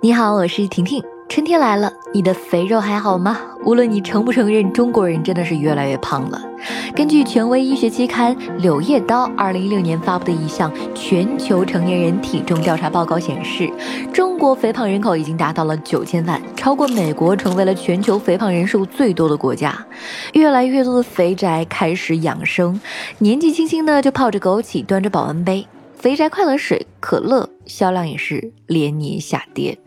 你好，我是婷婷。春天来了，你的肥肉还好吗？无论你承不承认，中国人真的是越来越胖了。根据权威医学期刊《柳叶刀》二零一六年发布的一项全球成年人体重调查报告显示，中国肥胖人口已经达到了九千万，超过美国，成为了全球肥胖人数最多的国家。越来越多的肥宅开始养生，年纪轻轻的就泡着枸杞，端着保温杯。肥宅快乐水、可乐销量也是连年下跌，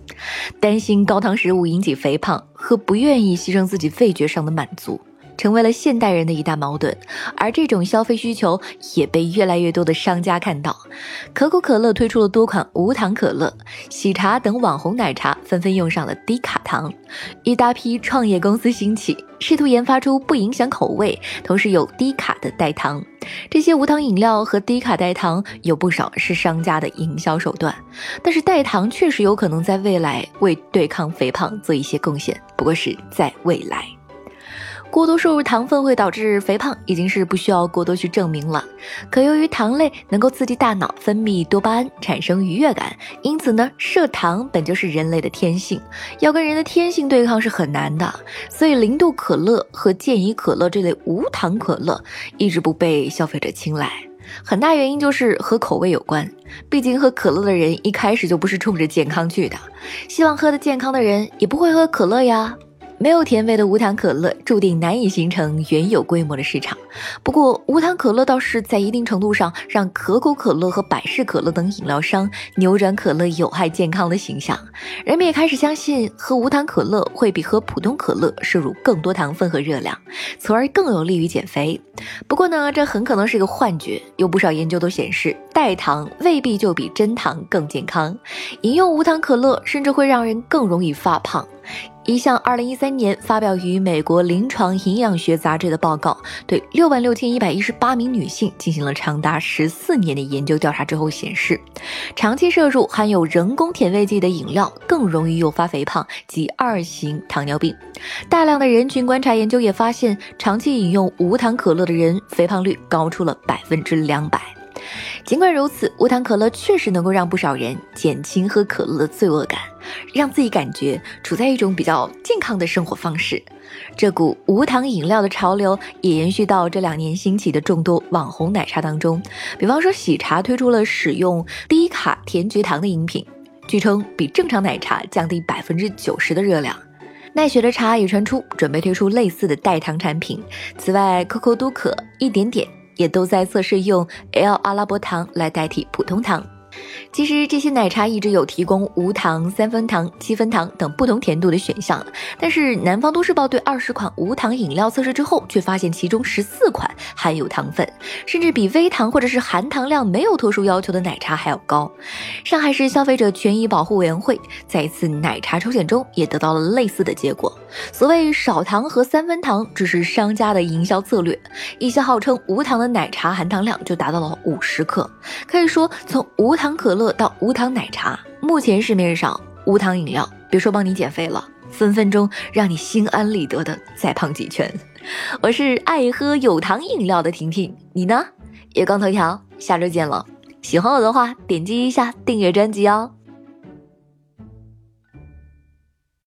担心高糖食物引起肥胖和不愿意牺牲自己味觉上的满足。成为了现代人的一大矛盾，而这种消费需求也被越来越多的商家看到。可口可乐推出了多款无糖可乐，喜茶等网红奶茶纷纷用上了低卡糖，一大批创业公司兴起，试图研发出不影响口味，同时有低卡的代糖。这些无糖饮料和低卡代糖有不少是商家的营销手段，但是代糖确实有可能在未来为对抗肥胖做一些贡献，不过是在未来。过多摄入糖分会导致肥胖，已经是不需要过多去证明了。可由于糖类能够刺激大脑分泌多巴胺，产生愉悦感，因此呢，摄糖本就是人类的天性，要跟人的天性对抗是很难的。所以零度可乐和健怡可乐这类无糖可乐一直不被消费者青睐，很大原因就是和口味有关。毕竟喝可乐的人一开始就不是冲着健康去的，希望喝的健康的人也不会喝可乐呀。没有甜味的无糖可乐注定难以形成原有规模的市场。不过，无糖可乐倒是在一定程度上让可口可乐和百事可乐等饮料商扭转可乐有害健康的形象。人们也开始相信喝无糖可乐会比喝普通可乐摄入更多糖分和热量，从而更有利于减肥。不过呢，这很可能是个幻觉。有不少研究都显示，代糖未必就比真糖更健康。饮用无糖可乐甚至会让人更容易发胖。一项2013年发表于美国临床营养学杂志的报告，对6万6118名女性进行了长达14年的研究调查之后显示，长期摄入含有人工甜味剂的饮料更容易诱发肥胖及二型糖尿病。大量的人群观察研究也发现，长期饮用无糖可乐的人肥胖率高出了百分之两百。尽管如此，无糖可乐确实能够让不少人减轻喝可乐的罪恶感，让自己感觉处在一种比较健康的生活方式。这股无糖饮料的潮流也延续到这两年兴起的众多网红奶茶当中。比方说，喜茶推出了使用低卡甜菊糖的饮品，据称比正常奶茶降低百分之九十的热量。奈雪的茶也传出准备推出类似的代糖产品。此外，，Coco 都可一点点。也都在测试用 L 阿拉伯糖来代替普通糖。其实这些奶茶一直有提供无糖、三分糖、七分糖等不同甜度的选项，但是南方都市报对二十款无糖饮料测试之后，却发现其中十四款含有糖分，甚至比微糖或者是含糖量没有特殊要求的奶茶还要高。上海市消费者权益保护委员会在一次奶茶抽检中也得到了类似的结果。所谓少糖和三分糖只是商家的营销策略，一些号称无糖的奶茶含糖量就达到了五十克，可以说从无糖糖可。乐到无糖奶茶，目前市面上无糖饮料，别说帮你减肥了，分分钟让你心安理得的再胖几圈。我是爱喝有糖饮料的婷婷，你呢？月光头条，下周见了。喜欢我的话，点击一下订阅专辑哦。